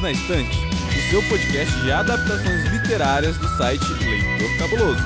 Livros na Estante, o seu podcast de adaptações literárias do site Leitor Cabuloso.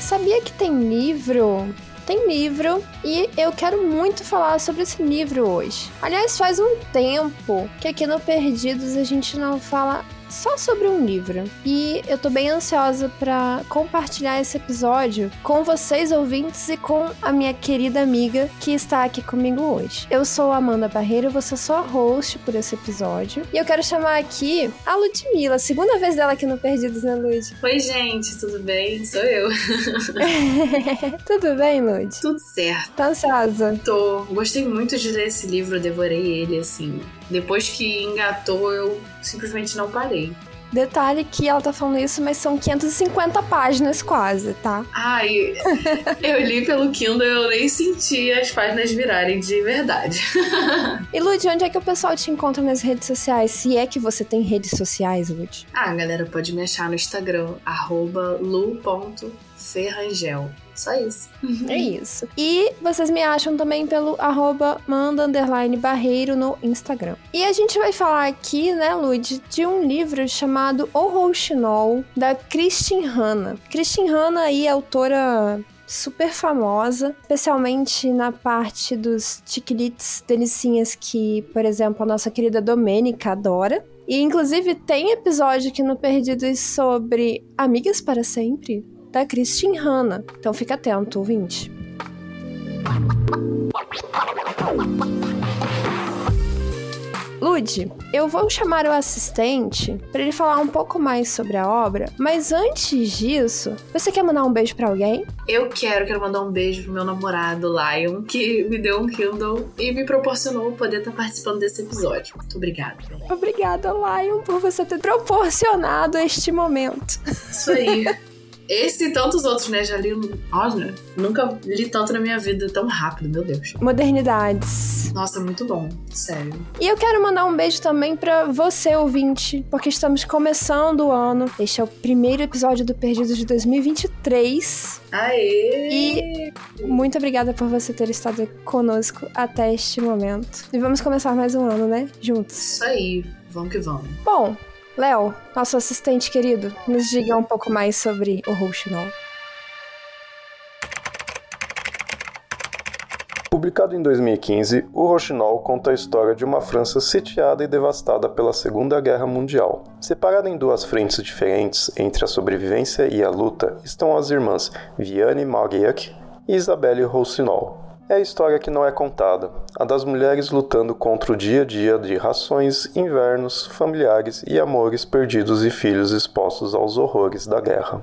Sabia que tem livro? Tem livro e eu quero muito falar sobre esse livro hoje. Aliás, faz um tempo que aqui no Perdidos a gente não fala só sobre um livro. E eu tô bem ansiosa para compartilhar esse episódio com vocês ouvintes e com a minha querida amiga que está aqui comigo hoje. Eu sou Amanda Barreira, você sou a host por esse episódio. E eu quero chamar aqui a Ludmilla, segunda vez dela aqui no Perdidos, né, Lud? Oi, gente, tudo bem? Sou eu. tudo bem, Lud? Tudo certo. Tá ansiosa? Tô. Gostei muito de ler esse livro, devorei ele, assim. Depois que engatou, eu simplesmente não parei. Detalhe que ela tá falando isso, mas são 550 páginas quase, tá? Ai, eu li pelo Kindle e eu nem senti as páginas virarem de verdade. e Lud, onde é que o pessoal te encontra nas redes sociais? Se é que você tem redes sociais, Lud? Ah, galera pode me achar no Instagram, lu.ferrangel. Só isso. É isso. E vocês me acham também pelo arroba manda barreiro no Instagram. E a gente vai falar aqui, né, Lud, de um livro chamado O Rouxinol, da Christine Hanna. Christine Hanna aí, autora super famosa, especialmente na parte dos tiquilites delicinhas que, por exemplo, a nossa querida Domênica adora. E inclusive tem episódio aqui no Perdidos sobre Amigas para Sempre, da Christine Hanna. Então fica atento, ouvinte. Lud, eu vou chamar o assistente para ele falar um pouco mais sobre a obra, mas antes disso, você quer mandar um beijo para alguém? Eu quero, quero mandar um beijo pro meu namorado, Lion, que me deu um Kindle e me proporcionou poder estar participando desse episódio. Muito obrigada. Obrigada, Lion, por você ter proporcionado este momento. Isso aí. Esse e tantos outros, né? Já li. Olha, nunca li tanto na minha vida tão rápido, meu Deus. Modernidades. Nossa, muito bom, sério. E eu quero mandar um beijo também para você, ouvinte, porque estamos começando o ano. Este é o primeiro episódio do Perdidos de 2023. Aê! E muito obrigada por você ter estado conosco até este momento. E vamos começar mais um ano, né? Juntos. Isso aí, vamos que vamos. Bom, Léo, nosso assistente querido, nos diga um pouco mais sobre o Rouxinol. Publicado em 2015, o Rochinol conta a história de uma França sitiada e devastada pela Segunda Guerra Mundial. Separada em duas frentes diferentes entre a sobrevivência e a luta, estão as irmãs Vianne Mauriac e Isabelle Rouxinol, é a história que não é contada, a das mulheres lutando contra o dia a dia de rações, invernos, familiares e amores perdidos e filhos expostos aos horrores da guerra.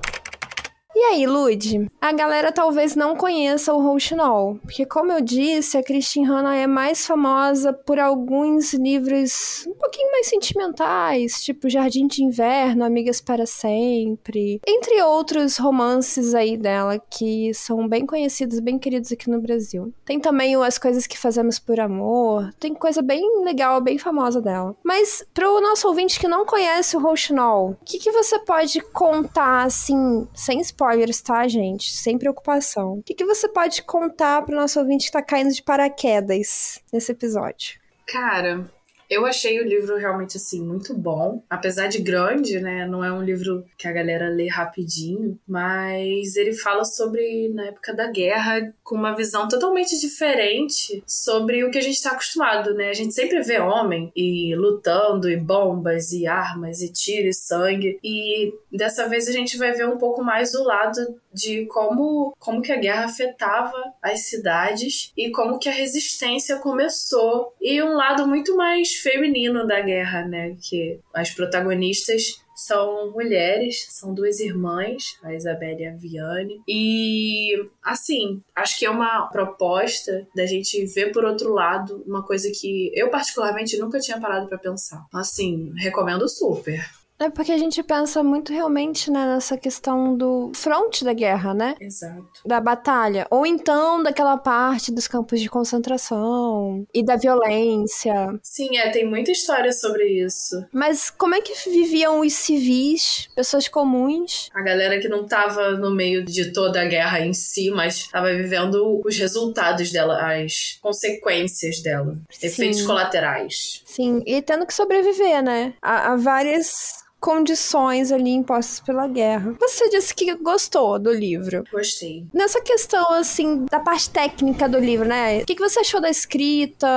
E aí, Lud? A galera talvez não conheça o Rouxinol, porque como eu disse, a Christine Hanna é mais famosa por alguns livros um pouquinho mais sentimentais, tipo Jardim de Inverno, Amigas para Sempre, entre outros romances aí dela que são bem conhecidos, bem queridos aqui no Brasil. Tem também As Coisas que Fazemos por Amor, tem coisa bem legal, bem famosa dela. Mas pro nosso ouvinte que não conhece o Rouxinol, o que, que você pode contar, assim, sem spoiler, spoilers, tá, gente? Sem preocupação. O que, que você pode contar pro nosso ouvinte que tá caindo de paraquedas nesse episódio? Cara, eu achei o livro realmente assim muito bom, apesar de grande, né? Não é um livro que a galera lê rapidinho, mas ele fala sobre na época da guerra com uma visão totalmente diferente sobre o que a gente está acostumado, né? A gente sempre vê homem e lutando e bombas e armas e tiro e sangue e dessa vez a gente vai ver um pouco mais o lado de como, como que a guerra afetava as cidades e como que a resistência começou. E um lado muito mais feminino da guerra, né? Que as protagonistas são mulheres, são duas irmãs, a Isabelle e a Viane. E, assim, acho que é uma proposta da gente ver por outro lado uma coisa que eu, particularmente, nunca tinha parado para pensar. Assim, recomendo super. É porque a gente pensa muito realmente né, nessa questão do fronte da guerra, né? Exato. Da batalha. Ou então daquela parte dos campos de concentração e da violência. Sim, é, tem muita história sobre isso. Mas como é que viviam os civis, pessoas comuns? A galera que não tava no meio de toda a guerra em si, mas tava vivendo os resultados dela, as consequências dela, Sim. efeitos colaterais. Sim, e tendo que sobreviver, né? A várias condições ali impostas pela guerra. Você disse que gostou do livro. Gostei. Nessa questão, assim, da parte técnica do livro, né? O que, que você achou da escrita,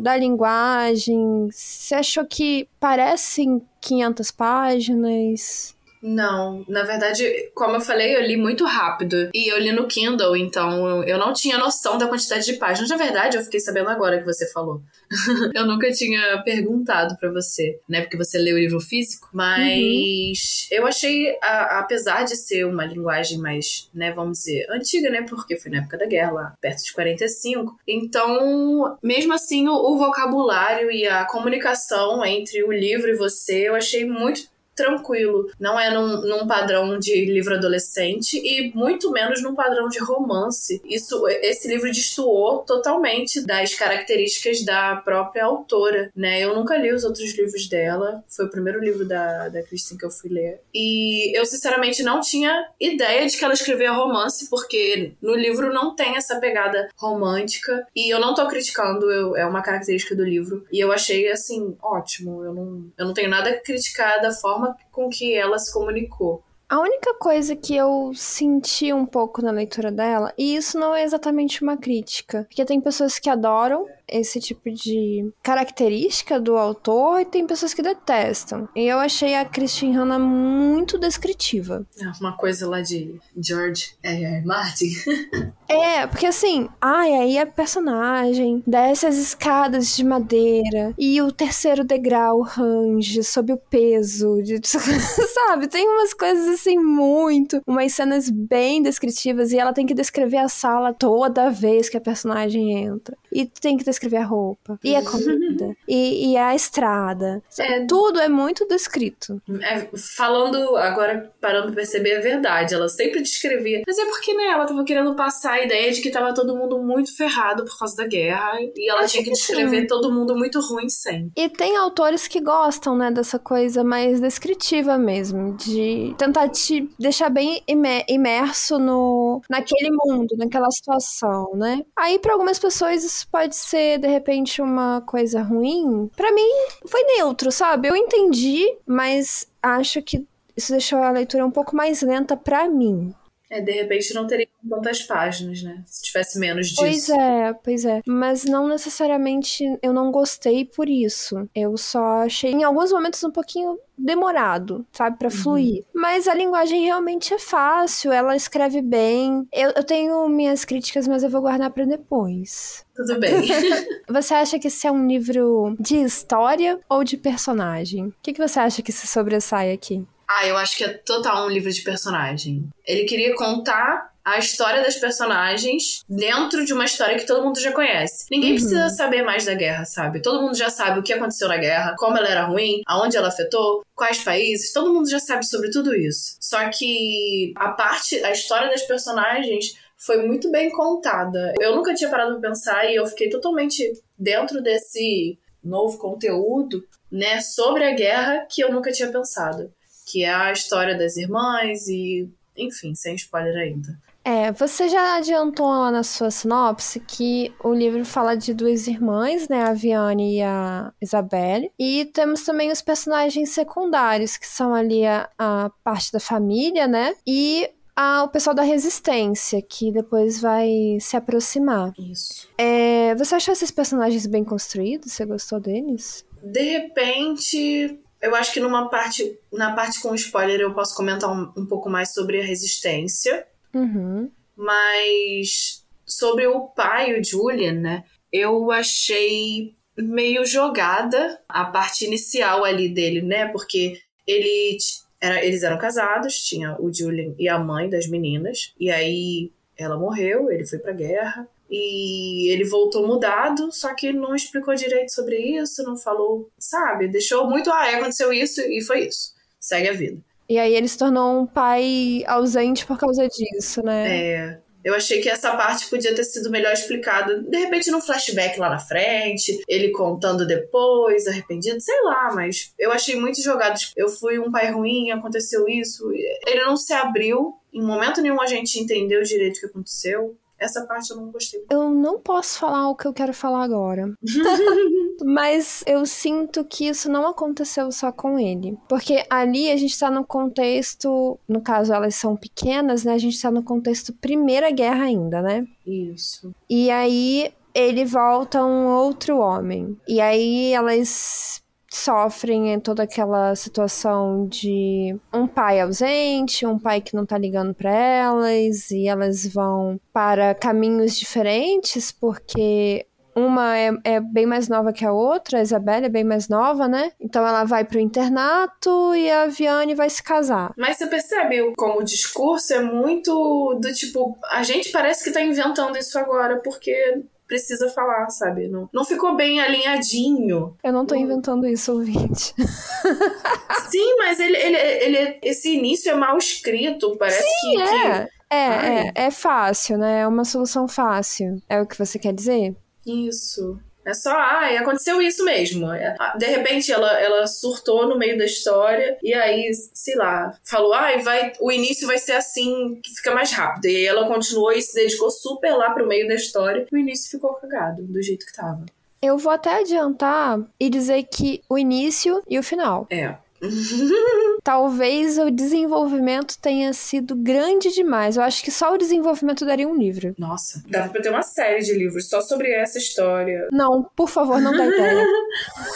da linguagem? Você achou que parecem 500 páginas? Não, na verdade, como eu falei, eu li muito rápido. E eu li no Kindle, então eu não tinha noção da quantidade de páginas. Na verdade, eu fiquei sabendo agora que você falou. eu nunca tinha perguntado para você, né? Porque você leu o livro físico. Mas uhum. eu achei, a, apesar de ser uma linguagem mais, né, vamos dizer, antiga, né? Porque foi na época da guerra, lá perto de 45. Então, mesmo assim, o, o vocabulário e a comunicação entre o livro e você, eu achei muito tranquilo. Não é num, num, padrão de livro adolescente e muito menos num padrão de romance. Isso, esse livro destoou totalmente das características da própria autora, né? Eu nunca li os outros livros dela. Foi o primeiro livro da, da Kristen que eu fui ler. E eu, sinceramente, não tinha ideia de que ela escrevia romance, porque no livro não tem essa pegada romântica. E eu não tô criticando, eu, é uma característica do livro. E eu achei, assim, ótimo. Eu não, eu não tenho nada a criticar da forma com que ela se comunicou. A única coisa que eu senti um pouco na leitura dela, e isso não é exatamente uma crítica, porque tem pessoas que adoram esse tipo de característica do autor e tem pessoas que detestam. E eu achei a Christine Hanna muito descritiva. É uma coisa lá de George R. Martin. é, porque assim, ai, aí a personagem desce as escadas de madeira e o terceiro degrau range sob o peso de, sabe? Tem umas coisas assim muito, umas cenas bem descritivas e ela tem que descrever a sala toda vez que a personagem entra. E tem que descrever a roupa, e a comida, e, e, a estrada. É, Tudo é muito descrito. É, falando agora, parando pra perceber, é verdade. Ela sempre descrevia. Mas é porque, né, ela tava querendo passar a ideia de que tava todo mundo muito ferrado por causa da guerra. E ela Acho tinha que, que descrever sim. todo mundo muito ruim sempre. E tem autores que gostam, né, dessa coisa mais descritiva mesmo. De tentar te deixar bem imerso no, naquele mundo, naquela situação, né? Aí, para algumas pessoas, isso pode ser, de repente, uma coisa ruim. Para mim, foi neutro, sabe? Eu entendi, mas acho que isso deixou a leitura um pouco mais lenta para mim. É, de repente não teria tantas páginas, né? Se tivesse menos disso. Pois é, pois é. Mas não necessariamente eu não gostei por isso. Eu só achei em alguns momentos um pouquinho demorado, sabe, para uhum. fluir. Mas a linguagem realmente é fácil, ela escreve bem. Eu, eu tenho minhas críticas, mas eu vou guardar para depois. Tudo bem. você acha que esse é um livro de história ou de personagem? O que, que você acha que se sobressai aqui? Ah, eu acho que é total um livro de personagem. Ele queria contar a história das personagens dentro de uma história que todo mundo já conhece. Ninguém uhum. precisa saber mais da guerra, sabe? Todo mundo já sabe o que aconteceu na guerra, como ela era ruim, aonde ela afetou, quais países, todo mundo já sabe sobre tudo isso. Só que a parte, a história das personagens foi muito bem contada. Eu nunca tinha parado pra pensar e eu fiquei totalmente dentro desse novo conteúdo, né, sobre a guerra que eu nunca tinha pensado que é a história das irmãs e, enfim, sem spoiler ainda. É, você já adiantou lá na sua sinopse que o livro fala de duas irmãs, né, a Viane e a Isabelle, e temos também os personagens secundários, que são ali a, a parte da família, né, e a, o pessoal da resistência, que depois vai se aproximar. Isso. É, você achou esses personagens bem construídos? Você gostou deles? De repente, eu acho que numa parte, na parte com spoiler, eu posso comentar um, um pouco mais sobre a resistência. Uhum. Mas sobre o pai, o Julian, né? Eu achei meio jogada a parte inicial ali dele, né? Porque ele era, eles eram casados, tinha o Julian e a mãe das meninas, e aí ela morreu, ele foi pra guerra. E ele voltou mudado, só que não explicou direito sobre isso, não falou, sabe? Deixou muito, ah, aconteceu isso e foi isso. segue a vida. E aí ele se tornou um pai ausente por causa disso, né? É. Eu achei que essa parte podia ter sido melhor explicada, de repente num flashback lá na frente, ele contando depois, arrependido, sei lá, mas eu achei muito jogado. Eu fui um pai ruim, aconteceu isso. Ele não se abriu, em momento nenhum a gente entendeu direito o que aconteceu. Essa parte eu não gostei. Eu não posso falar o que eu quero falar agora. Mas eu sinto que isso não aconteceu só com ele. Porque ali a gente tá no contexto. No caso, elas são pequenas, né? A gente tá no contexto Primeira Guerra ainda, né? Isso. E aí ele volta um outro homem. E aí elas sofrem em toda aquela situação de um pai ausente, um pai que não tá ligando para elas e elas vão para caminhos diferentes porque uma é, é, bem mais nova que a outra, a Isabela é bem mais nova, né? Então ela vai pro internato e a Viane vai se casar. Mas você percebe como o discurso é muito do tipo, a gente parece que tá inventando isso agora, porque precisa falar, sabe? Não, não ficou bem alinhadinho. Eu não tô inventando isso, ouvinte. Sim, mas ele, ele, ele, esse início é mal escrito, parece Sim, que. É. que... É, é, é fácil, né? É uma solução fácil. É o que você quer dizer? Isso. É só, ai, aconteceu isso mesmo. É, de repente ela, ela surtou no meio da história e aí, sei lá, falou, ai, vai, o início vai ser assim, que fica mais rápido. E aí ela continuou e se dedicou super lá pro meio da história. E o início ficou cagado, do jeito que tava. Eu vou até adiantar e dizer que o início e o final. É. Talvez o desenvolvimento tenha sido grande demais. Eu acho que só o desenvolvimento daria um livro. Nossa, dava pra ter uma série de livros só sobre essa história. Não, por favor, não dá ideia.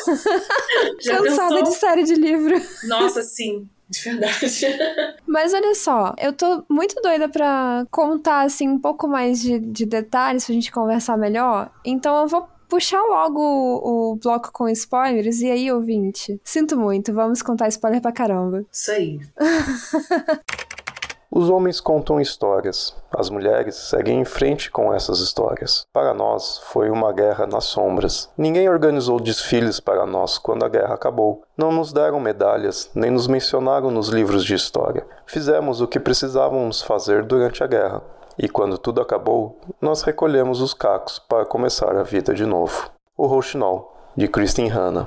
Já Cansada pensou? de série de livro. Nossa, sim. De verdade. Mas olha só, eu tô muito doida pra contar, assim, um pouco mais de, de detalhes pra gente conversar melhor. Então eu vou puxar logo o, o bloco com spoilers. E aí, ouvinte? Sinto muito, vamos contar spoiler pra caramba. Isso aí. Os homens contam histórias, as mulheres seguem em frente com essas histórias. Para nós, foi uma guerra nas sombras. Ninguém organizou desfiles para nós quando a guerra acabou. Não nos deram medalhas, nem nos mencionaram nos livros de história. Fizemos o que precisávamos fazer durante a guerra. E quando tudo acabou, nós recolhemos os cacos para começar a vida de novo. O Rouxinol, de Kristin Hanna.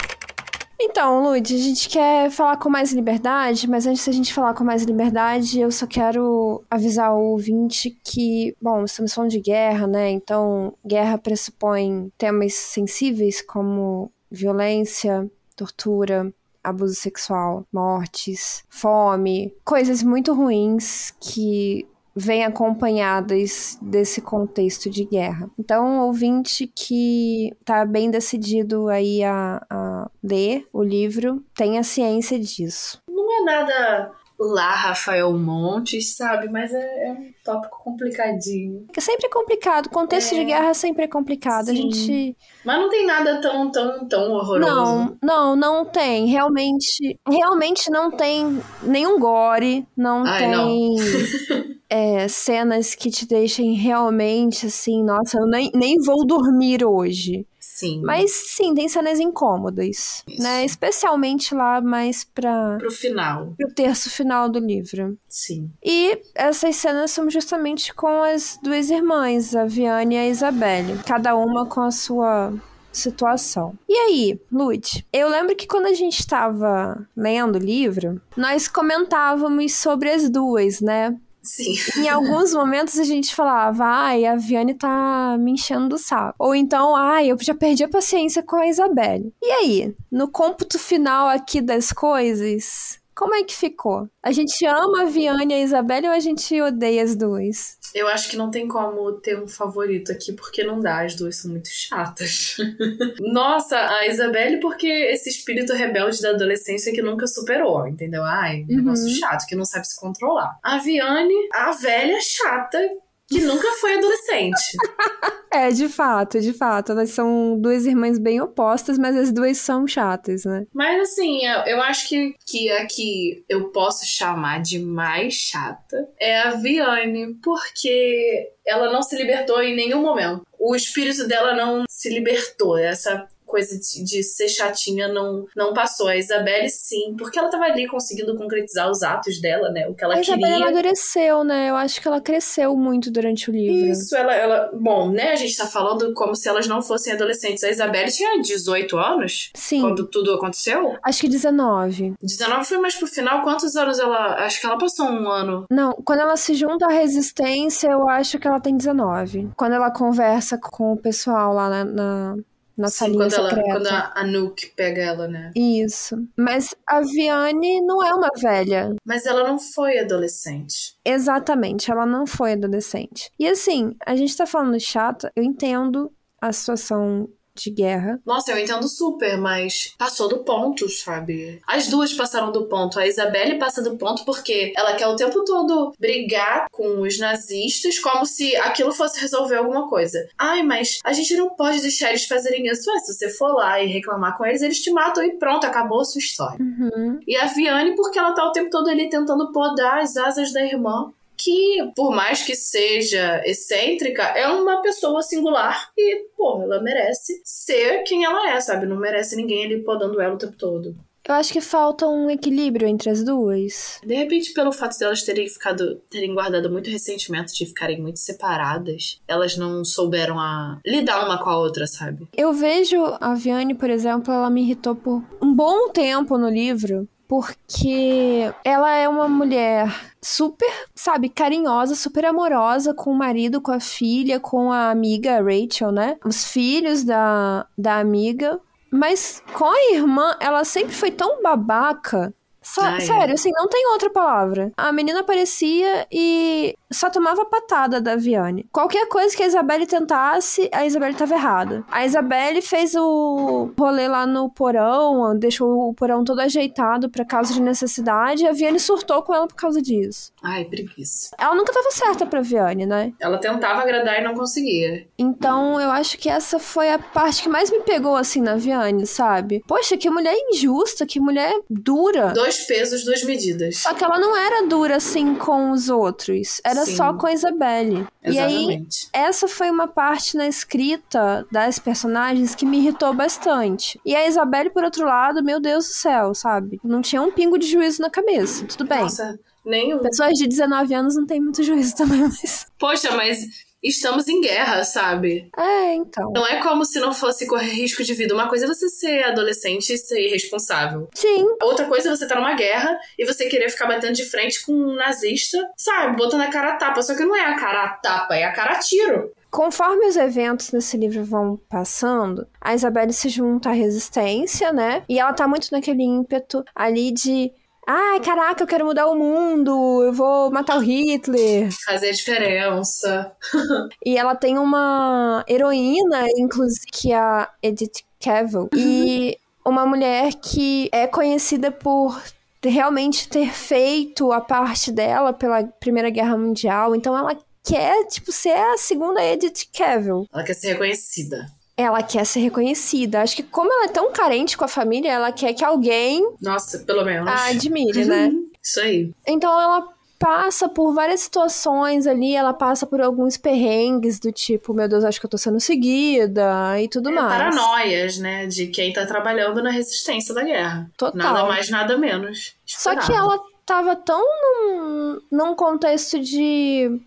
Então, Lud, a gente quer falar com mais liberdade, mas antes da gente falar com mais liberdade, eu só quero avisar o ouvinte que, bom, estamos falando de guerra, né? Então, guerra pressupõe temas sensíveis como violência, tortura, abuso sexual, mortes, fome, coisas muito ruins que vêm acompanhadas desse contexto de guerra. Então, ouvinte que tá bem decidido aí a, a ler o livro, tenha ciência disso. Não é nada lá, Rafael Montes, sabe? Mas é, é um tópico complicadinho. Porque sempre é complicado, contexto É. de guerra sempre é complicado. A Sim. gente. Mas não tem nada tão, tão, tão horroroso. Não, não, não tem. Realmente, realmente não tem nenhum gore, não Ai, tem não. é, cenas que te deixem realmente assim, nossa, eu nem, nem vou dormir hoje. Sim. Mas sim, tem cenas incômodas, Isso. né? Especialmente lá mais para Pro final. o terço final do livro. Sim. E essas cenas são justamente com as duas irmãs, a Viane e a Isabelle, cada uma com a sua situação. E aí, Lud, eu lembro que quando a gente estava lendo o livro, nós comentávamos sobre as duas, né? Sim. Em alguns momentos a gente falava, ai, a Viane tá me enchendo do saco. Ou então, ai, eu já perdi a paciência com a Isabelle. E aí, no cômputo final aqui das coisas, como é que ficou? A gente ama a Viane e a Isabelle ou a gente odeia as duas? Eu acho que não tem como ter um favorito aqui, porque não dá, as duas são muito chatas. Nossa, a Isabelle, porque esse espírito rebelde da adolescência que nunca superou, entendeu? Ai, Uhum. negócio chato, que não sabe se controlar. A Viane, a velha chata, que nunca foi adolescente. É, de fato, de fato. Elas são duas irmãs bem opostas, mas as duas são chatas, né? Mas assim, eu, eu acho que, que a que eu posso chamar de mais chata é a Viane, porque ela não se libertou em nenhum momento. O espírito dela não se libertou. Essa coisa de, de, ser chatinha não, não passou. A Isabelle, sim, porque ela tava ali conseguindo concretizar os atos dela, né? O que ela a queria. A Isabelle amadureceu, né? Eu acho que ela cresceu muito durante o livro. Isso, ela, ela. Bom, né? A gente tá falando como se elas não fossem adolescentes. A Isabelle tinha 18 anos? Sim. Quando tudo aconteceu? Acho que 19. 19 foi mais pro final. Quantos anos ela. Acho que ela passou um ano. Não, quando ela se junta à resistência, eu acho que ela tem 19. Quando ela conversa com o pessoal lá na, na na Sim, salinha quando secreta. Ela, quando a Anouk pega ela, né? Isso. Mas a Viane não é uma velha. Mas ela não foi adolescente. Exatamente, ela não foi adolescente. E assim, a gente tá falando chata, eu entendo a situação de guerra. Nossa, eu entendo super, mas passou do ponto, sabe? As duas passaram do ponto. A Isabelle passa do ponto porque ela quer o tempo todo brigar com os nazistas como se aquilo fosse resolver alguma coisa. Ai, mas a gente não pode deixar eles fazerem isso. É, se você for lá e reclamar com eles, eles te matam e pronto, acabou a sua história. Uhum. E a Viane, porque ela tá o tempo todo ali tentando podar as asas da irmã que, por mais que seja excêntrica, é uma pessoa singular e, pô, ela merece ser quem ela é, sabe? Não merece ninguém ali podando ela o tempo todo. Eu acho que falta um equilíbrio entre as duas. De repente, pelo fato delas terem ficado, terem guardado muito ressentimento de ficarem muito separadas, elas não souberam a lidar uma com a outra, sabe? Eu vejo a Viane, por exemplo, ela me irritou por um bom tempo no livro, porque ela é uma mulher super, sabe, carinhosa, super amorosa com o marido, com a filha, com a amiga Rachel, né? Os filhos da, da amiga. Mas com a irmã, ela sempre foi tão babaca Ai, sério, assim, não tem outra palavra. A menina aparecia e só tomava patada da Viane. Qualquer coisa que a Isabelle tentasse, a Isabelle tava errada. A Isabelle fez o rolê lá no porão, deixou o porão todo ajeitado para causa de necessidade, e a Viane surtou com ela por causa disso. Ai, preguiça. Ela nunca tava certa pra Viane, né? Ela tentava agradar e não conseguia. Então, eu acho que essa foi a parte que mais me pegou, assim, na Viane, sabe? Poxa, que mulher injusta, que mulher dura. Dois pesos, duas medidas. Só que ela não era dura assim com os outros. Era Sim. só com a Isabelle. Exatamente. E aí, essa foi uma parte na escrita das personagens que me irritou bastante. E a Isabelle, por outro lado, meu Deus do céu, sabe? Não tinha um pingo de juízo na cabeça. Tudo bem. Nossa, nenhum. Pessoas de 19 anos não têm muito juízo também, mas. Poxa, mas estamos em guerra, sabe? É, então. Não é como se não fosse correr risco de vida. Uma coisa é você ser adolescente e ser irresponsável. Sim. Outra coisa é você estar tá numa guerra e você querer ficar batendo de frente com um nazista, sabe? Botando a cara a tapa. Só que não é a cara a tapa, é a cara a tiro. Conforme os eventos nesse livro vão passando, a Isabelle se junta à resistência, né? E ela tá muito naquele ímpeto ali de Ai, caraca, eu quero mudar o mundo, eu vou matar o Hitler. Fazer diferença. e ela tem uma heroína, inclusive, que é a Edith Cavell. e uma mulher que é conhecida por realmente ter feito a parte dela pela Primeira Guerra Mundial. Então ela quer, tipo, ser a segunda Edith Cavell. Ela quer ser reconhecida ela quer ser reconhecida. Acho que como ela é tão carente com a família, ela quer que alguém. Nossa, pelo menos. A admire, né? Isso aí. Então ela passa por várias situações ali, ela passa por alguns perrengues do tipo, meu Deus, acho que eu tô sendo seguida e tudo é, mais. Paranoias, né? De quem tá trabalhando na resistência da guerra. Total. Nada mais, nada menos. Esperado. Só que ela tava tão num, num contexto de.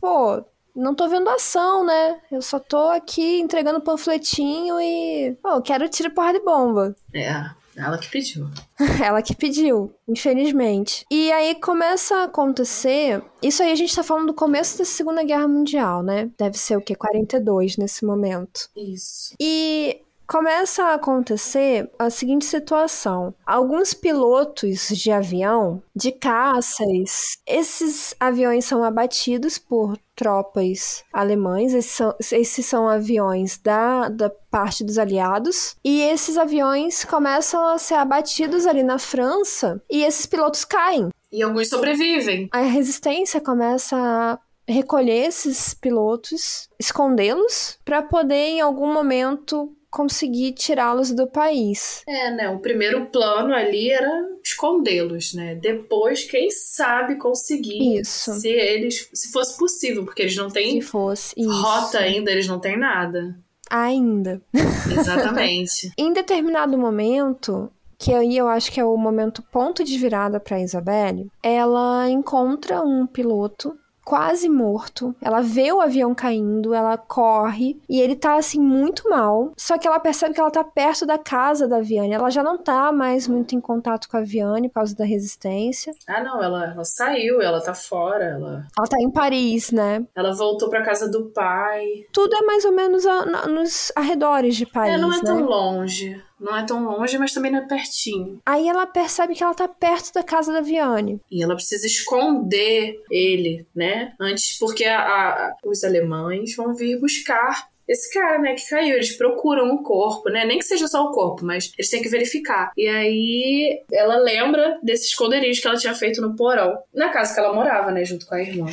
Pô, não tô vendo ação, né? Eu só tô aqui entregando panfletinho e. Pô, quero tiro porra de bomba. É. Ela que pediu. ela que pediu, infelizmente. E aí começa a acontecer. Isso aí a gente tá falando do começo da Segunda Guerra Mundial, né? Deve ser o quê? 42 nesse momento. Isso. E começa a acontecer a seguinte situação: alguns pilotos de avião, de caças, esses aviões são abatidos por tropas alemães, esses são, esses são aviões da, da parte dos aliados, e esses aviões começam a ser abatidos ali na França, e esses pilotos caem. E alguns sobrevivem. A resistência começa a recolher esses pilotos, escondê-los, para poder em algum momento conseguir tirá-los do país. É, né? O primeiro plano ali era escondê-los, né? Depois, quem sabe conseguir isso. se eles se fosse possível, porque eles não têm se fosse rota ainda, eles não têm nada. Ainda. Exatamente. em determinado momento, que aí eu acho que é o momento ponto de virada para Isabelle, ela encontra um piloto quase morto. Ela vê o avião caindo, ela corre e ele tá assim muito mal. Só que ela percebe que ela tá perto da casa da Viane. Ela já não tá mais muito em contato com a Viane por causa da resistência. Ah, não, ela, ela saiu, ela tá fora, ela Ela tá em Paris, né? ela voltou pra casa do pai. Tudo é mais ou menos a- na- nos arredores de Paris, é, não é né? tão longe. Não é tão longe, mas também não é pertinho. Aí ela percebe que ela tá perto da casa da Viane. E ela precisa esconder ele, né? Antes, porque a- a- os alemães vão vir buscar esse cara, né, que caiu. Eles procuram o corpo, né? Nem que seja só o corpo, mas eles têm que verificar. E aí ela lembra desse esconderijo que ela tinha feito no porão, na casa que ela morava, né, junto com a irmã.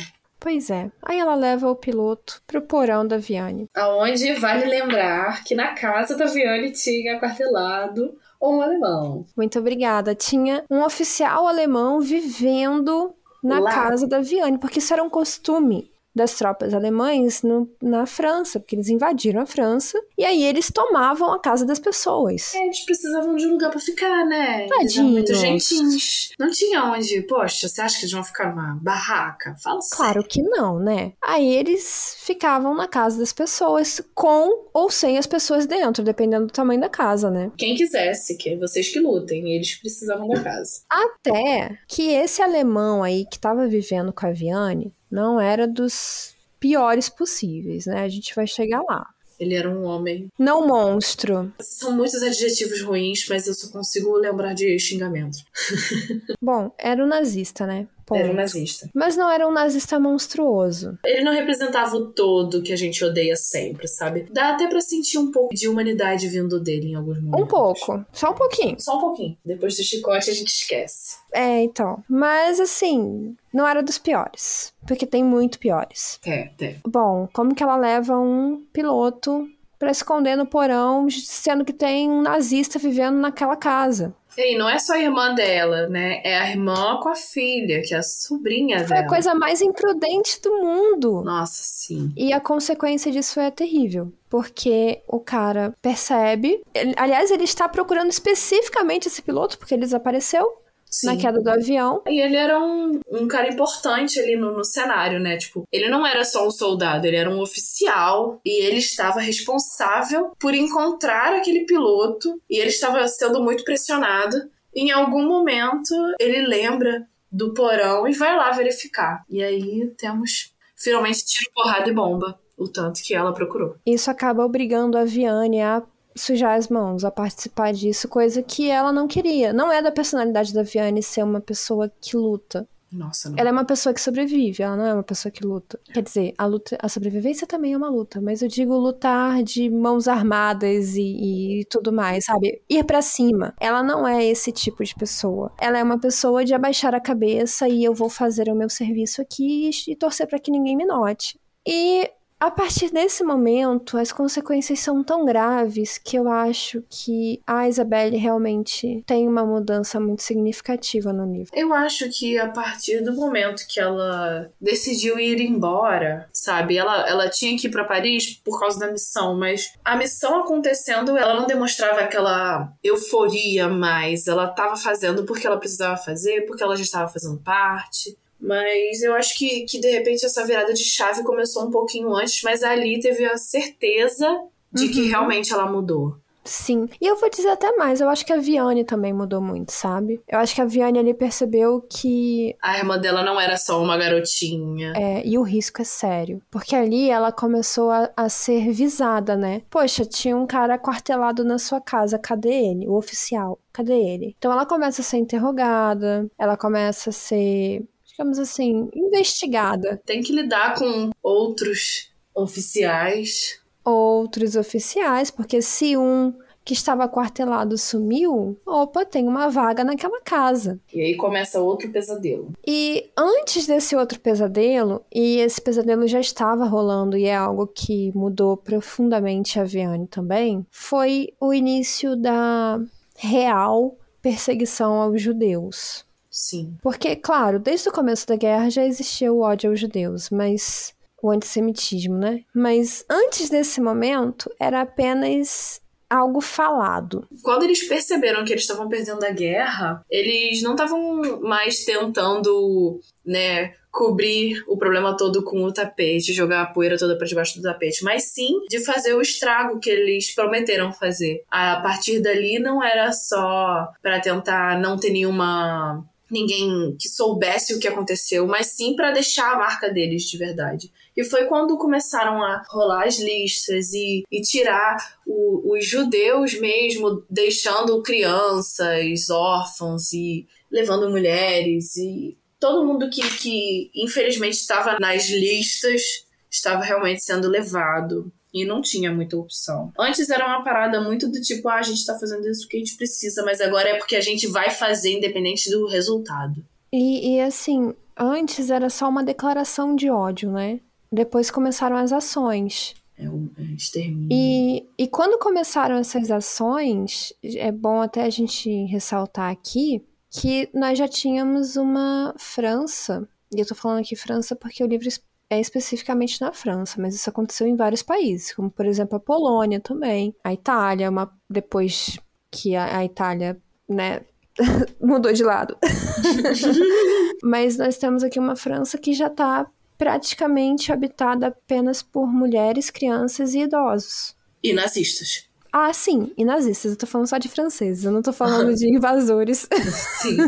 Pois é. Aí ela leva o piloto pro porão da Viane. Aonde vale lembrar que na casa da Viane tinha aquartelado um alemão. Muito obrigada. Tinha um oficial alemão vivendo na Lá. casa da Viane, porque isso era um costume das tropas alemães no- na França, porque eles invadiram a França e aí eles tomavam a casa das pessoas. É, eles precisavam de um lugar pra ficar, né? Eram muito Tadinhos. gentinhos. Não tinha onde. Poxa, você acha que eles vão ficar numa barraca? Fala sério. Claro que não, né? Aí eles ficavam na casa das pessoas, com ou sem as pessoas dentro, dependendo do tamanho da casa, né? Quem quisesse, que é vocês que lutem, eles precisavam da casa. Até que esse alemão aí que tava vivendo com a Viane não era dos piores possíveis, né? A gente vai chegar lá. Ele era um homem. Não monstro. São muitos adjetivos ruins, mas eu só consigo lembrar de xingamento. Bom, era um nazista, né? Ponto. Era um nazista. Mas não era um nazista monstruoso. Ele não representava o todo que a gente odeia sempre, sabe? Dá até pra sentir um pouco de humanidade vindo dele em alguns momentos. Um pouco. Só um pouquinho. Só um pouquinho. Depois do chicote a gente esquece. É, então. Mas assim, não era dos piores. Porque tem muito piores. É, é. Bom, como que ela leva um piloto pra esconder no porão, sendo que tem um nazista vivendo naquela casa? E não é só a irmã dela, né? É a irmã com a filha, que é a sobrinha Foi dela. a coisa mais imprudente do mundo. Nossa, sim. E a consequência disso é terrível. Porque o cara percebe. ele- aliás, ele está procurando especificamente esse piloto, porque ele desapareceu sim. na queda do avião. E ele era um, um cara importante ali no, no cenário, né? Tipo, ele não era só um soldado, ele era um oficial e ele estava responsável por encontrar aquele piloto e ele estava sendo muito pressionado. Em algum momento, ele lembra do porão e vai lá verificar. E aí temos finalmente tiro, porrada e bomba. O tanto que ela procurou. Isso acaba obrigando a Viane a sujar as mãos, a participar disso, coisa que ela não queria. Não é da personalidade da Viane ser uma pessoa que luta. Nossa, não. Ela é uma pessoa que sobrevive, ela não é uma pessoa que luta. Quer dizer, a luta, a sobrevivência também é uma luta, mas eu digo lutar de mãos armadas e, e tudo mais, sabe? Ir pra cima. Ela não é esse tipo de pessoa. Ela é uma pessoa de abaixar a cabeça e eu vou fazer o meu serviço aqui e, e torcer pra que ninguém me note. E a partir desse momento, as consequências são tão graves que eu acho que a Isabelle realmente tem uma mudança muito significativa no livro. Eu acho que a partir do momento que ela decidiu ir embora, sabe? Ela, ela tinha que ir pra Paris por causa da missão, mas a missão acontecendo, ela não demonstrava aquela euforia mais. Ela tava fazendo porque ela precisava fazer, porque ela já estava fazendo parte. Mas eu acho que, que de repente essa virada de chave começou um pouquinho antes, mas ali teve a certeza de que Uhum. realmente ela mudou. Sim. E eu vou dizer até mais, eu acho que a Viane também mudou muito, sabe? Eu acho que a Viane ali percebeu que. A irmã dela não era só uma garotinha. É, e o risco é sério. Porque ali ela começou a, a ser visada, né? Poxa, tinha um cara quartelado na sua casa, cadê ele? O oficial, cadê ele? Então ela começa a ser interrogada, ela começa a ser, digamos assim, investigada. Tem que lidar com outros oficiais. Outros oficiais, porque se um que estava quartelado sumiu, opa, tem uma vaga naquela casa. E aí começa outro pesadelo. E antes desse outro pesadelo, e esse pesadelo já estava rolando e é algo que mudou profundamente a Viane também, foi o início da real perseguição aos judeus. Sim. Porque, claro, desde o começo da guerra já existia o ódio aos judeus, mas o antissemitismo, né? Mas antes desse momento, era apenas algo falado. Quando eles perceberam que eles estavam perdendo a guerra, eles não estavam mais tentando, né, cobrir o problema todo com o tapete, jogar a poeira toda para debaixo do tapete, mas sim de fazer o estrago que eles prometeram fazer. A partir dali não era só para tentar não ter nenhuma ninguém que soubesse o que aconteceu, mas sim para deixar a marca deles de verdade. E foi quando começaram a rolar as listas e, e tirar o, os judeus mesmo, deixando crianças, órfãos e levando mulheres e todo mundo que, que infelizmente estava nas listas estava realmente sendo levado e não tinha muita opção. Antes era uma parada muito do tipo, ah, a gente tá fazendo isso porque a gente precisa, mas agora é porque a gente vai fazer independente do resultado. E, e assim, antes era só uma declaração de ódio, né? Depois começaram as ações. É o é extermínio. E, e quando começaram essas ações, é bom até a gente ressaltar aqui que nós já tínhamos uma França, e eu tô falando aqui França porque o livro é especificamente na França, mas isso aconteceu em vários países, como por exemplo a Polônia também, a Itália, uma, depois que a, a Itália, né, mudou de lado. mas nós temos aqui uma França que já está praticamente habitada apenas por mulheres, crianças e idosos. E nazistas. Ah, sim, e nazistas. Eu tô falando só de franceses, eu não tô falando de invasores. Sim.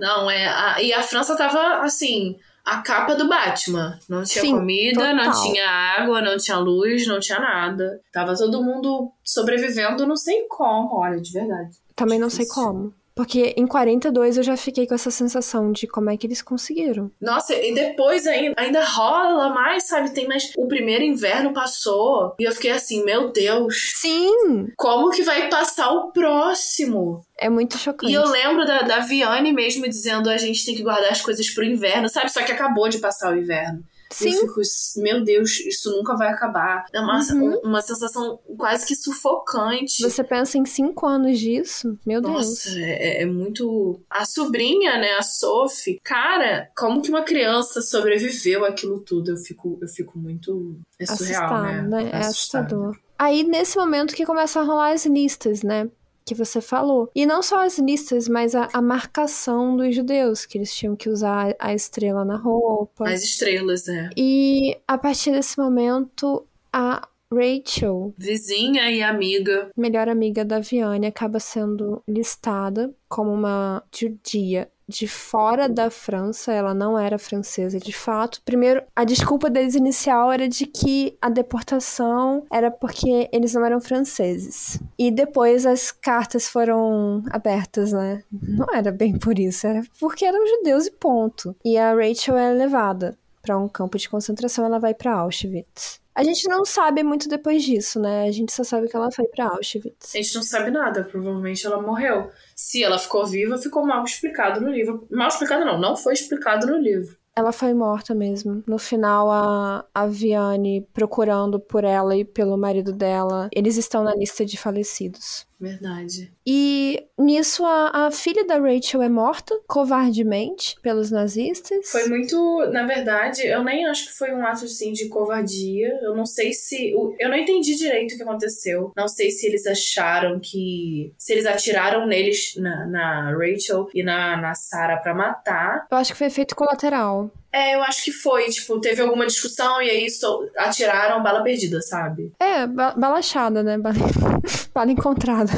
Não, é. A, e a França tava, assim, a capa do Batman. Não tinha sim, comida, total. não tinha água, não tinha luz, não tinha nada. Tava todo mundo sobrevivendo, não sei como, olha, de verdade. Também não sei como. Porque em 42 eu já fiquei com essa sensação de como é que eles conseguiram. Nossa, e depois ainda, ainda rola mais, sabe? Tem mais. O primeiro inverno passou e eu fiquei assim, meu Deus. Sim! Como que vai passar o próximo? É muito chocante. E eu lembro da, da Viane mesmo dizendo a gente tem que guardar as coisas pro inverno, sabe? Só que acabou de passar o inverno. Sim. Eu fico, meu Deus, isso nunca vai acabar. É uma, uhum. uma sensação quase que sufocante. Você pensa em cinco anos disso? Meu Nossa, Deus. É, é muito. A sobrinha, né, a Sophie, cara, como que uma criança sobreviveu aquilo tudo? Eu fico, eu fico muito. É surreal, Assustado, né? né? É assustador. Aí, nesse momento que começam a rolar as listas, né? Que você falou. E não só as listas, mas a, a, marcação dos judeus, que eles tinham que usar a estrela na roupa. As estrelas, é. E a partir desse momento, a Rachel, vizinha e amiga, melhor amiga da Viane, acaba sendo listada como uma judia de fora da França, ela não era francesa de fato. Primeiro, a desculpa deles inicial era de que a deportação era porque eles não eram franceses. E depois as cartas foram abertas, né? Não era bem por isso, era porque eram judeus e ponto. E a Rachel é levada para um campo de concentração, ela vai para Auschwitz. A gente não sabe muito depois disso, né? A gente só sabe que ela foi para Auschwitz. A gente não sabe nada, provavelmente ela morreu. Se ela ficou viva, ficou mal explicado no livro. Mal explicado não, não foi explicado no livro. Ela foi morta mesmo. No final, a, a Viane procurando por ela e pelo marido dela, eles estão na lista de falecidos. Verdade. E nisso a, a, filha da Rachel é morta covardemente pelos nazistas. Foi muito, na verdade, eu nem acho que foi um ato assim de covardia. Eu não sei se eu não entendi direito o que aconteceu. Não sei se eles acharam que se eles atiraram neles na, na Rachel e na, na Sarah para matar. Eu acho que foi efeito colateral. É, eu acho que foi. Tipo, teve alguma discussão e aí so, atiraram bala perdida, sabe? É, ba bala achada, né? Bala, bala encontrada.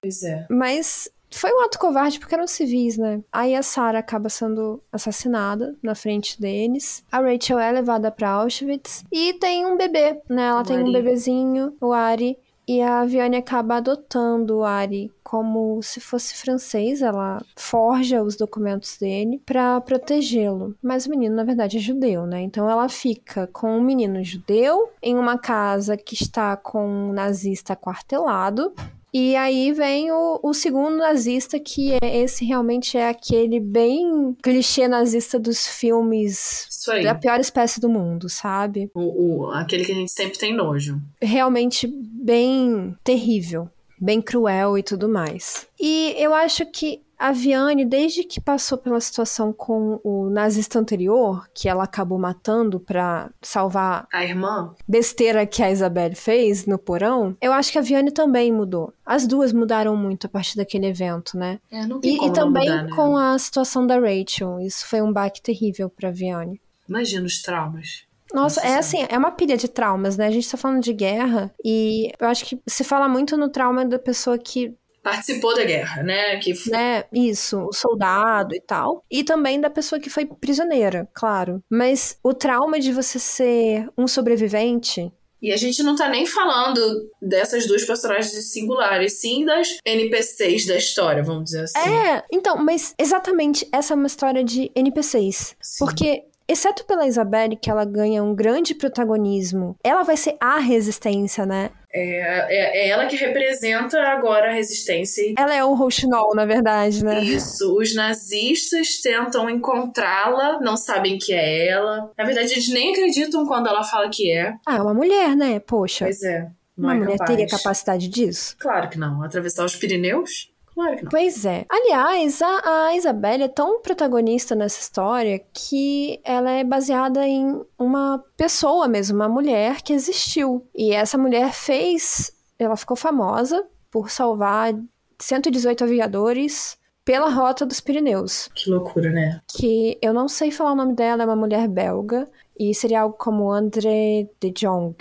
Pois é. Mas foi um ato covarde porque eram civis, né? Aí a Sarah acaba sendo assassinada na frente deles. A Rachel é levada para Auschwitz e tem um bebê, né? Ela o tem Ari. um bebezinho, o Ari, e a Viane acaba adotando o Ari como se fosse francês. Ela forja os documentos dele para protegê-lo. Mas o menino, na verdade, é judeu, né? Então ela fica com um menino judeu em uma casa que está com um nazista quartelado. E aí vem o, o, segundo nazista, que é esse realmente é aquele bem clichê nazista dos filmes da pior espécie do mundo, sabe? O, o, aquele que a gente sempre tem nojo. Realmente bem terrível, bem cruel e tudo mais. E eu acho que a Viane, desde que passou pela situação com o nazista anterior, que ela acabou matando pra salvar A irmã? besteira que a Isabelle fez no porão, eu acho que a Viane também mudou. As duas mudaram muito a partir daquele evento, né? É, não tem E, como e também mudar, né? com a situação da Rachel. Isso foi um baque terrível pra Viane. Imagina os traumas. Nossa, Nossa é assim, é uma pilha de traumas, né? A gente tá falando de guerra e eu acho que se fala muito no trauma da pessoa que, Participou da guerra, né? Que né, isso, o soldado e tal. E também da pessoa que foi prisioneira, claro. Mas o trauma de você ser um sobrevivente. E a gente não tá nem falando dessas duas personagens singulares, sim das NPCs da história, vamos dizer assim. É, então, mas exatamente essa é uma história de NPCs. Sim. Porque. Exceto pela Isabelle, que ela ganha um grande protagonismo, ela vai ser a resistência, né? É, é, é ela que representa agora a resistência. Ela é o Rochinol, na verdade, né? Isso, os nazistas tentam encontrá-la, não sabem que é ela. Na verdade, eles nem acreditam quando ela fala que é. Ah, é uma mulher, né? Poxa. Pois é, não Uma é mulher capaz. teria capacidade disso? Claro que não. Atravessar os Pirineus? Claro que não. Pois é. Aliás, a, a Isabelle é tão protagonista nessa história que ela é baseada em uma pessoa mesmo, uma mulher que existiu. E essa mulher fez. Ela ficou famosa por salvar 118 aviadores pela rota dos Pirineus. Que loucura, né? Que eu não sei falar o nome dela, é uma mulher belga. E seria algo como André de Jong.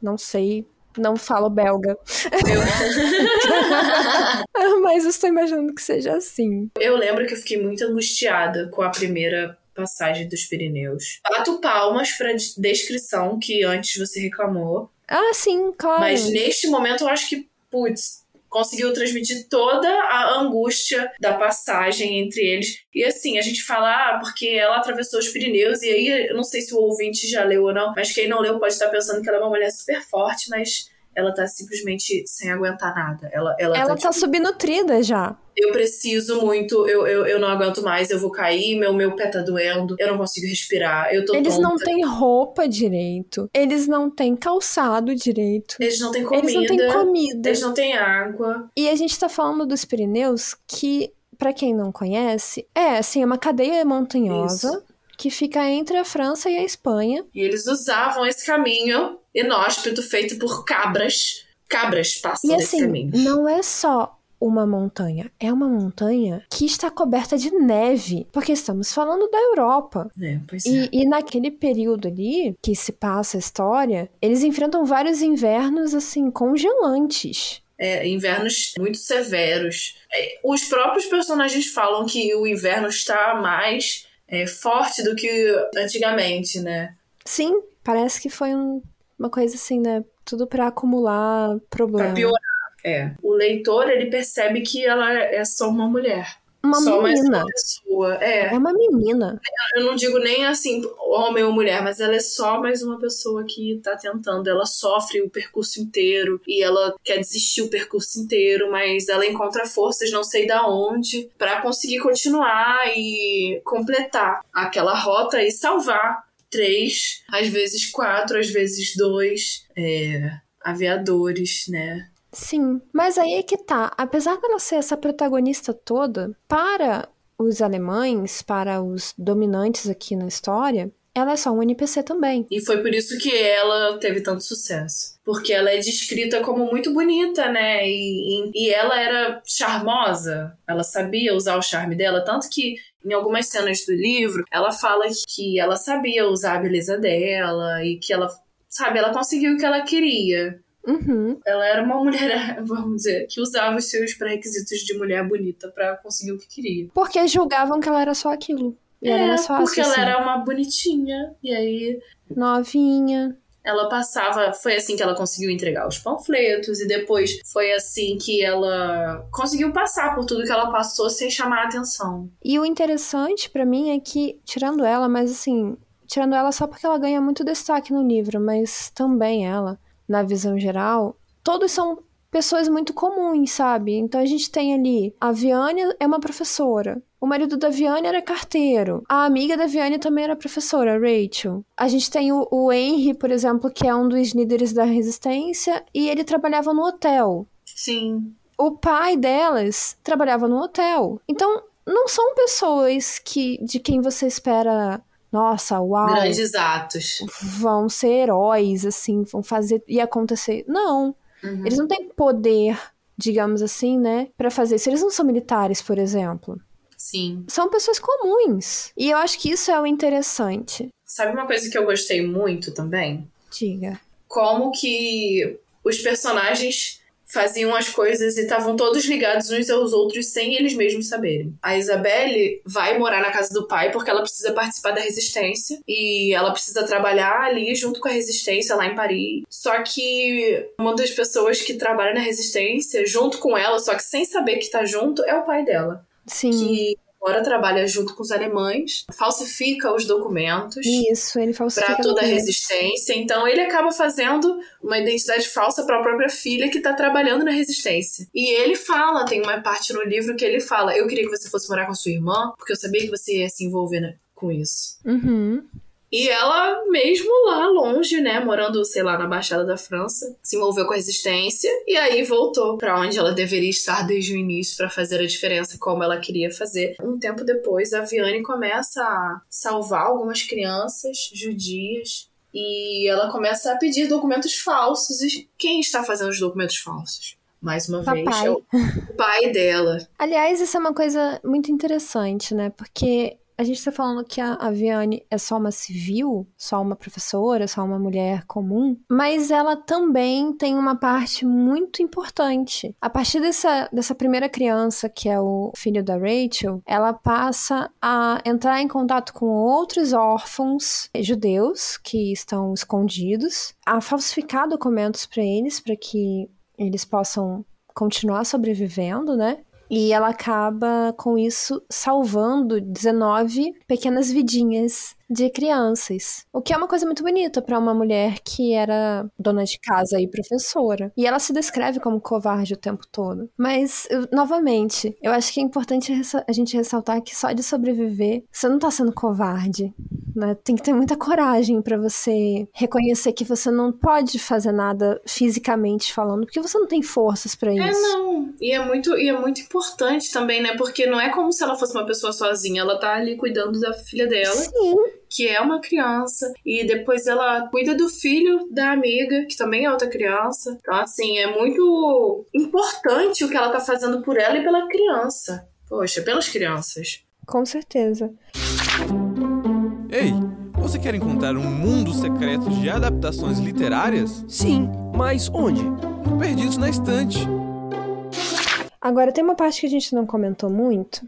Não sei. Não falo belga. Mas eu estou imaginando que seja assim. Eu lembro que eu fiquei muito angustiada com a primeira passagem dos Pirineus. Bato palmas de- descrição que antes você reclamou. Ah, sim, claro. Mas neste momento eu acho que, putz, conseguiu transmitir toda a angústia da passagem entre eles. E assim, a gente fala, ah, porque ela atravessou os Pirineus, e aí eu não sei se o ouvinte já leu ou não, mas quem não leu pode estar pensando que ela é uma mulher super forte, mas ela tá simplesmente sem aguentar nada. Ela, ela, Ela tá, tá subnutrida já. eu preciso muito, eu, eu, eu não aguento mais, eu vou cair, meu, meu pé tá doendo, eu não consigo respirar, eu tô Eles tonta. não têm roupa direito. Eles não têm calçado direito. Eles não têm comida, Eles não têm comida. eles não têm água. E a gente tá falando dos Pirineus, que, pra quem não conhece, é assim, é uma cadeia montanhosa que fica entre a França e a Espanha. E eles usavam esse caminho inóspito feito por cabras. Cabras passam E assim, caminho. não é só uma montanha, é uma montanha que está coberta de neve, porque estamos falando da Europa. É, pois é. E, e naquele período ali que se passa a história, eles enfrentam vários invernos assim congelantes. É, invernos muito severos. É, Os próprios personagens falam que o inverno está mais é, forte do que antigamente, né? Sim, parece que foi um- uma coisa assim, né? Tudo pra acumular problema. Pra piorar. É. O leitor, ele percebe que ela é só uma mulher. Uma só mais menina. uma pessoa. É. É uma menina. Eu não digo nem assim, homem ou mulher, mas ela é só mais uma pessoa que tá tentando. Ela sofre o percurso inteiro e ela quer desistir o percurso inteiro, mas ela encontra forças, não sei da onde, pra conseguir continuar e completar aquela rota e salvar três, às vezes quatro, às vezes dois é, aviadores, né? Sim, mas aí é que tá. Apesar dela ser essa protagonista toda, para os alemães, para os dominantes aqui na história, ela é só um NPC também. E foi por isso que ela teve tanto sucesso. Porque ela é descrita como muito bonita, né? E, e, e ela era charmosa. Ela sabia usar o charme dela. Tanto que em algumas cenas do livro, ela fala que ela sabia usar a beleza dela e que ela, sabe, ela conseguiu o que ela queria. Uhum. Ela era uma mulher, vamos dizer, que usava os seus pré-requisitos de mulher bonita pra conseguir o que queria. Porque julgavam que ela era só aquilo. E era É, mais fácil. porque ela assim. era uma bonitinha. E aí novinha. Ela passava, foi assim que ela conseguiu entregar os panfletos e depois foi assim que ela conseguiu passar por tudo que ela passou sem chamar a atenção. E o interessante pra mim é que, tirando ela, mas assim, tirando ela só porque ela ganha muito destaque no livro, mas também ela, na visão geral, todos são pessoas muito comuns, sabe? Então a gente tem ali a Viane é uma professora. O marido da Viane era carteiro. A amiga da Viane também era professora, Rachel. A gente tem o, o Henry, por exemplo, que é um dos líderes da resistência, e ele trabalhava no hotel. Sim. o pai delas trabalhava no hotel. Então, não são pessoas que de quem você espera nossa, uau. Grandes atos. Vão ser heróis, assim, vão fazer e acontecer. Não. Uhum. Eles não têm poder, digamos assim, né, para fazer isso. Eles não são militares, por exemplo. Sim. São pessoas comuns. E eu acho que isso é o interessante. Sabe uma coisa que eu gostei muito também? Diga. Como que os personagens faziam as coisas e estavam todos ligados uns aos outros sem eles mesmos saberem. A Isabelle vai morar na casa do pai porque ela precisa participar da resistência e ela precisa trabalhar ali junto com a resistência lá em Paris. Só que uma das pessoas que trabalha na resistência junto com ela, só que sem saber que tá junto, é o pai dela. Sim. Que agora trabalha junto com os alemães, falsifica os documentos. Isso, ele falsifica. Para toda a resistência. Então ele acaba fazendo uma identidade falsa para a própria filha que tá trabalhando na resistência. E ele fala, tem uma parte no livro que ele fala: Eu queria que você fosse morar com a sua irmã, porque eu sabia que você ia se envolver né, com isso. Uhum. E ela, mesmo lá longe, né, morando, sei lá, na Baixada da França, se envolveu com a resistência e aí voltou para onde ela deveria estar desde o início para fazer a diferença como ela queria fazer. Um tempo depois, a Viane começa a salvar algumas crianças judias e ela começa a pedir documentos falsos. E quem está fazendo os documentos falsos? Mais uma Papai. vez, é o pai dela. Aliás, isso é uma coisa muito interessante, né? Porque a gente tá falando que a, a Viane é só uma civil, só uma professora, só uma mulher comum, mas ela também tem uma parte muito importante. A partir dessa, dessa primeira criança, que é o filho da Rachel, ela passa a entrar em contato com outros órfãos judeus que estão escondidos, a falsificar documentos para eles, para que eles possam continuar sobrevivendo, né? E ela acaba com isso salvando 19 pequenas vidinhas de crianças. O que é uma coisa muito bonita para uma mulher que era dona de casa e professora. E ela se descreve como covarde o tempo todo. Mas, eu, novamente, eu acho que é importante a gente ressaltar que só de sobreviver, você não tá sendo covarde. Né? Tem que ter muita coragem para você reconhecer que você não pode fazer nada fisicamente falando, porque você não tem forças para É, isso. não. E é, muito, e é muito importante também, né? Porque não é como se ela fosse uma pessoa sozinha. Ela tá ali cuidando da filha dela. Sim, que é uma criança, e depois ela cuida do filho da amiga, que também é outra criança. Então, assim, é muito importante o que ela tá fazendo por ela e pela criança. Poxa, pelas crianças. com certeza. Ei, você quer encontrar um mundo secreto de adaptações literárias? Sim, mas onde? No Perdidos na Estante. Agora, tem uma parte que a gente não comentou muito.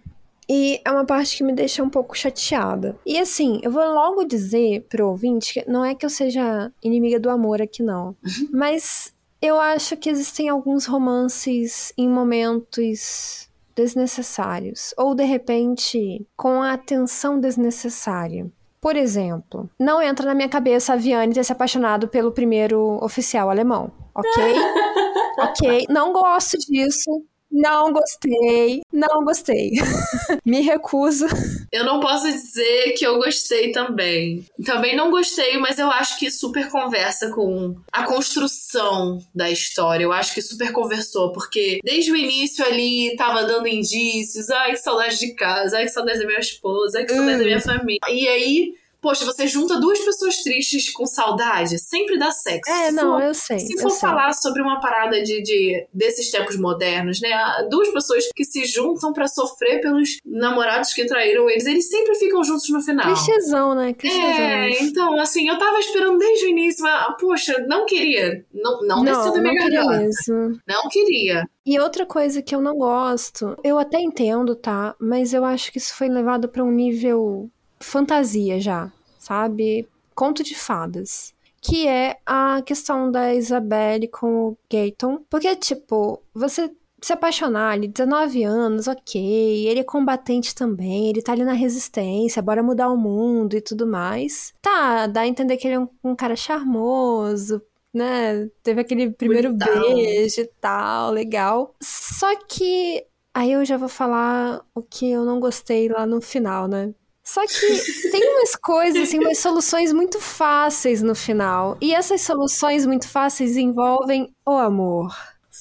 E é uma parte que me deixa um pouco chateada. E assim, eu vou logo dizer pro ouvinte que não é que eu seja inimiga do amor aqui, não. Mas eu acho que existem alguns romances em momentos desnecessários. Ou de repente, com a atenção desnecessária. Por exemplo, não entra na minha cabeça a Viane ter se apaixonado pelo primeiro oficial alemão, ok? ok, não gosto disso. Não gostei, não gostei. Me recuso. Eu não posso dizer que eu gostei também. Também não gostei, mas eu acho que super conversa com a construção da história. Eu acho que super conversou, porque desde o início ali tava dando indícios. Ai, que saudade de casa, ai, que saudade da minha esposa, ai, que saudade da minha família. E aí, poxa, você junta duas pessoas tristes com saudade, sempre dá sexo. É, não, for- eu sei. Se for sei. falar sobre uma parada de, de- desses tempos modernos, né? Duas pessoas que se juntam pra sofrer pelos namorados que traíram eles, eles sempre ficam juntos no final. Clichêzão, né? Clichêzão. É, então, assim, eu tava esperando desde o início, mas, poxa, não queria. Não, não, desceu não, da minha não queria mesmo. Não queria. E outra coisa que eu não gosto, eu até entendo, tá? Mas eu acho que isso foi levado pra um nível fantasia já, sabe? Conto de fadas. Que é a questão da Isabelle com o Gayton. Porque, tipo, você se apaixonar ali, 19 anos, ok. Ele é combatente também, ele tá ali na resistência, bora mudar o mundo e tudo mais. Tá, dá a entender que ele é um, um cara charmoso, né? Teve aquele primeiro Bonitão. beijo e tal, legal. Só que aí eu já vou falar o que eu não gostei lá no final, né? Só que tem umas coisas, assim, umas soluções muito fáceis no final. E essas soluções muito fáceis envolvem o amor.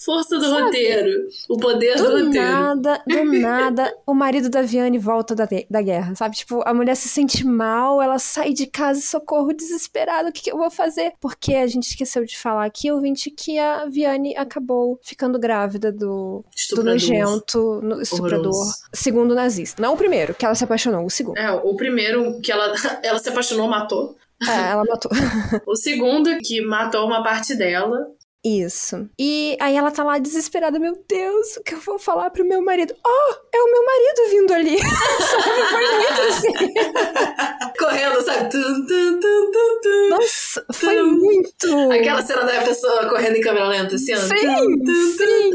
Força do Sabe? roteiro. O poder do, do roteiro. Nada, do nada, o marido da Viane volta da, da guerra, sabe? Tipo, a mulher se sente mal, ela sai de casa, socorro, desesperada. O que, que eu vou fazer? Porque a gente esqueceu de falar aqui, ouvinte, que a Viane acabou ficando grávida do, do nojento no, estuprador, Horroroso. segundo nazista. Não o primeiro, que ela se apaixonou, o segundo. É, o primeiro que ela, ela se apaixonou, matou. É, ela matou. o segundo que matou uma parte dela. Isso. E aí ela tá lá desesperada, meu Deus, o que eu vou falar pro meu marido? Oh, é o meu marido vindo ali. Foi muito assim. Correndo, sabe? Tum, tum, tum, tum. Nossa, foi muito. Aquela cena da pessoa correndo em câmera lenta, assim, ó. Sim, sim.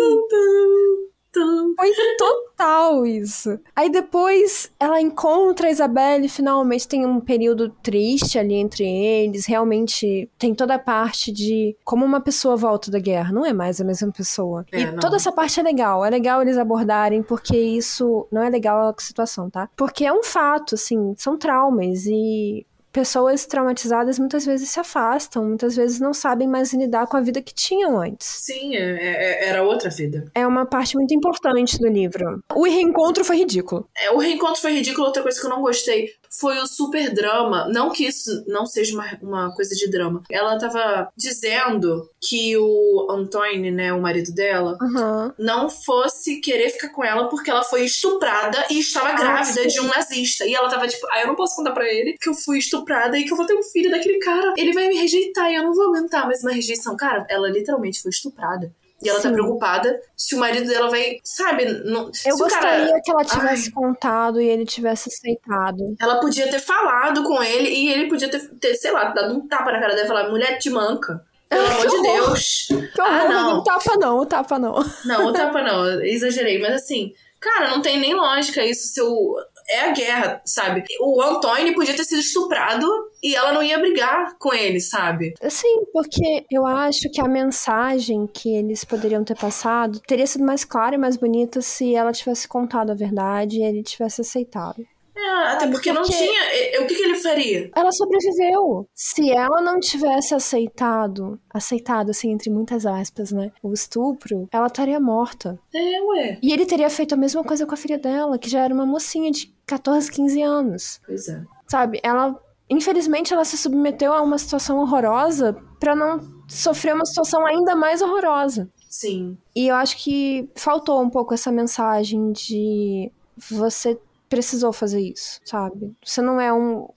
Foi total isso. Aí depois ela encontra a Isabelle, finalmente tem um período triste ali entre eles. Realmente tem toda a parte de como uma pessoa volta da guerra. Não é mais a mesma pessoa. É, e não. toda essa parte é legal. É legal eles abordarem, porque isso não é legal a situação, tá? Porque é um fato, assim, são traumas e pessoas traumatizadas muitas vezes se afastam, muitas vezes não sabem mais lidar com a vida que tinham antes. Sim, é, é, era outra vida. É uma parte muito importante do livro. O reencontro foi ridículo. É, o reencontro foi ridículo, outra coisa que eu não gostei foi o super drama. Não que isso não seja uma, uma coisa de drama. Ela tava dizendo que o Antoine, né, o marido dela, uhum. não fosse querer ficar com ela porque ela foi estuprada e estava grávida de um nazista. E ela tava tipo, ah, eu não posso contar pra ele que eu fui estuprada e que eu vou ter um filho daquele cara. Ele vai me rejeitar e eu não vou aguentar mais uma rejeição. Cara, ela literalmente foi estuprada. E ela tá Sim. tá preocupada se o marido dela vai, sabe? Não, eu gostaria cara... que ela tivesse Ai. contado e ele tivesse aceitado. Ela podia ter falado com ele e ele podia ter, ter sei lá, dado um tapa na cara dela e falar: mulher, te manca. Pelo amor de Deus. Que horror, ah, não. O tapa não, o tapa não. Não, o tapa não, exagerei. Mas assim, cara, não tem nem lógica isso. Seu é a guerra, sabe? O Antônio podia ter sido estuprado e ela não ia brigar com ele, sabe? Sim, porque eu acho que a mensagem que eles poderiam ter passado teria sido mais clara e mais bonita se ela tivesse contado a verdade e ele tivesse aceitado. É, até porque, porque não tinha. O que, que, ele faria? Ela sobreviveu. Se ela não tivesse aceitado, aceitado, assim, entre muitas aspas, né? O estupro, ela estaria morta. É, ué. E ele teria feito a mesma coisa com a filha dela, que já era uma mocinha de 14, 15 anos. Pois é. Sabe? Ela. Infelizmente, ela se submeteu a uma situação horrorosa para não sofrer uma situação ainda mais horrorosa. Sim. E eu acho que faltou um pouco essa mensagem de você precisou fazer isso, sabe? Você não é um,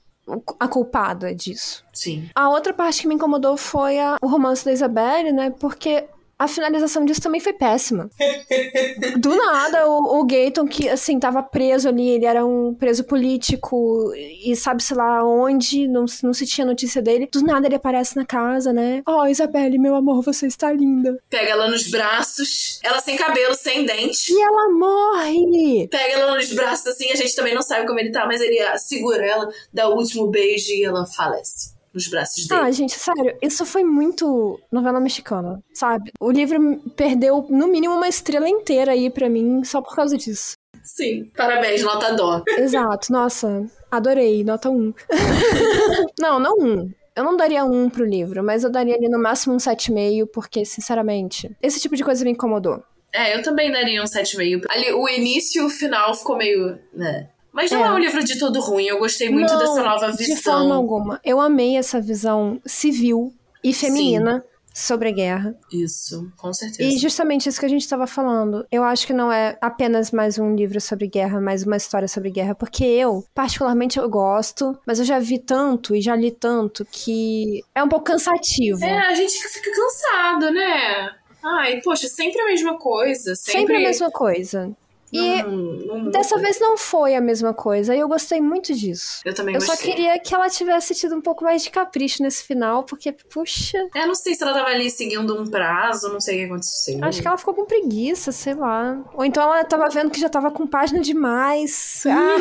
a culpada disso. Sim. A outra parte que me incomodou foi a, o romance da Isabelle, né? Porque a finalização disso também foi péssima. Do nada, o, o Gayton, que, assim, tava preso ali, ele era um preso político e sabe-se lá onde, não, não se tinha notícia dele. Do nada ele aparece na casa, né? Oh, Isabelle, meu amor, você está linda. Pega ela nos braços, ela sem cabelo, sem dente. E ela morre! Pega ela nos braços, assim, a gente também não sabe como ele tá, mas ele segura ela, dá o último beijo e ela falece nos braços dele. Ah, gente, sério, isso foi muito novela mexicana, sabe? O livro perdeu, no mínimo, uma estrela inteira aí para mim só por causa disso. Sim, parabéns, nota dó. Exato, nossa, adorei, nota 1. não, não 1. Eu não daria um pro livro, mas eu daria ali no máximo um 7,5, porque, sinceramente, esse tipo de coisa me incomodou. É, eu também daria um 7,5. Ali, o início e o final ficou meio. né? Mas não é. é um livro de todo ruim. Eu gostei muito não, dessa nova visão. De forma alguma. Eu amei essa visão civil e feminina. Sim sobre a guerra. Isso, com certeza. E justamente isso que a gente estava falando. Eu acho que não é apenas mais um livro sobre guerra, mais uma história sobre guerra, porque eu, particularmente, eu gosto, mas eu já vi tanto e já li tanto que é um pouco cansativo. É, a gente fica cansado, né? Ai, poxa, sempre a mesma coisa. Sempre, sempre a mesma coisa. E não, não dessa vez não foi a mesma coisa. E eu gostei muito disso. Eu também eu gostei. Eu só queria que ela tivesse tido um pouco mais de capricho nesse final, porque, puxa. É, não sei se ela tava ali seguindo um prazo, não sei o que aconteceu. Acho que ela ficou com preguiça, sei lá. Ou então ela tava vendo que já tava com página demais. Ah,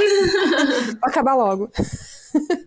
acabar logo.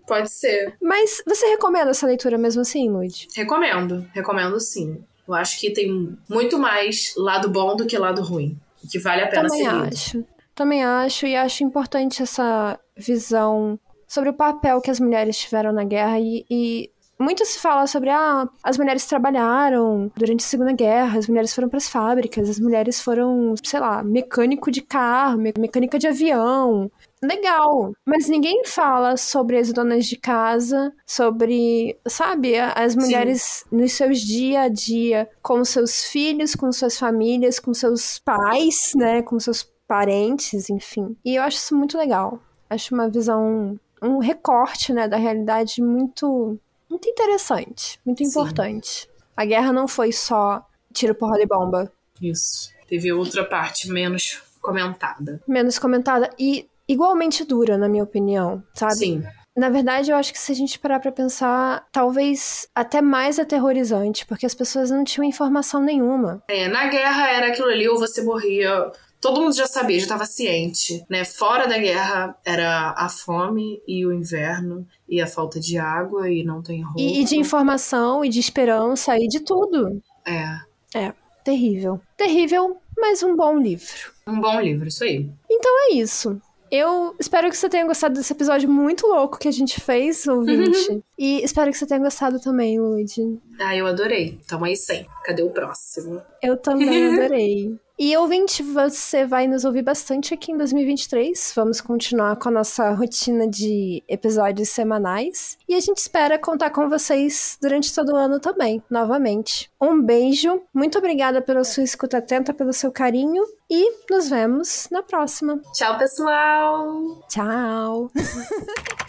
Pode ser. Mas você recomenda essa leitura mesmo assim, Lud? Recomendo, recomendo sim. Eu acho que tem muito mais lado bom do que lado ruim que vale a pena Também lido. acho. Também acho, e acho importante essa visão sobre o papel que as mulheres tiveram na guerra e, e muito se fala sobre ah, as mulheres trabalharam durante a Segunda Guerra, as mulheres foram para as fábricas, as mulheres foram, sei lá, mecânico de carro, mecânica de avião, legal. Mas ninguém fala sobre as donas de casa, sobre, sabe, as mulheres Sim. nos seus dia a dia, com seus filhos, com suas famílias, com seus pais, né, com seus parentes, enfim. E eu acho isso muito legal. Acho uma visão, um recorte, né, da realidade muito, muito interessante, muito Sim. importante. A guerra não foi só tiro, porrada e bomba. Isso. Teve outra parte menos comentada. Menos comentada. E igualmente dura, na minha opinião, sabe? Sim. Na verdade, eu acho que se a gente parar pra pensar, talvez até mais aterrorizante, porque as pessoas não tinham informação nenhuma. É, na guerra era aquilo ali, ou você morria. Todo mundo já sabia, já estava ciente, né? Fora da guerra era a fome e o inverno e a falta de água e não tem roupa. E, e de informação e de esperança e de tudo. É. É, terrível. Terrível, mas um bom livro. Um bom livro, isso aí. Então é isso. Eu espero que você tenha gostado desse episódio muito louco que a gente fez, ouvinte. e espero que você tenha gostado também, Lud. Ah, eu adorei. Tamo aí sem. Cadê o próximo? Eu também adorei. E ouvinte, você vai nos ouvir bastante aqui em 2023. Vamos continuar com a nossa rotina de episódios semanais. E a gente espera contar com vocês durante todo o ano também, novamente. Um beijo, muito obrigada pela sua escuta atenta, pelo seu carinho. E nos vemos na próxima. Tchau, pessoal! Tchau!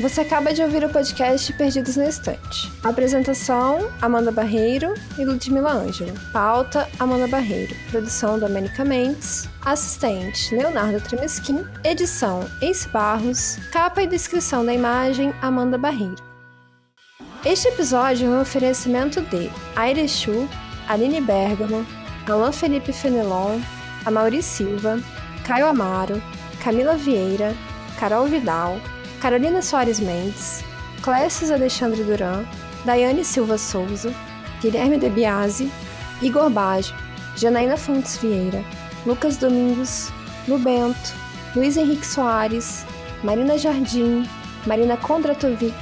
Você acaba de ouvir o podcast Perdidos na Estante. Apresentação: Amanda Barreiro e Ludmila Ângelo. Pauta: Amanda Barreiro. Produção: Domenica Mendes. Assistente: Leonardo Tremesquim. Edição: Ace Barros. Capa e descrição da imagem: Amanda Barreiro. Este episódio é um oferecimento de Aire Chu, Aline Bergamo, Alain Felipe Fenelon, Amaury Silva, Caio Amaro, Camila Vieira, Carol Vidal, Carolina Soares Mendes, Clécio Alexandre Duran, Daiane Silva Souza, Guilherme De Biasi, Igor Baggio, Janaína Fontes Vieira, Lucas Domingos, Lu Bento, Luiz Henrique Soares, Marina Jardim, Marina Kondratovic,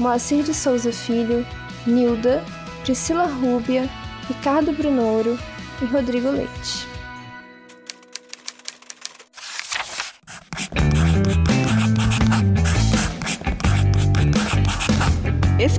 Moacir de Souza Filho, Nilda, Priscila Rúbia, Ricardo Brunoro e Rodrigo Leite.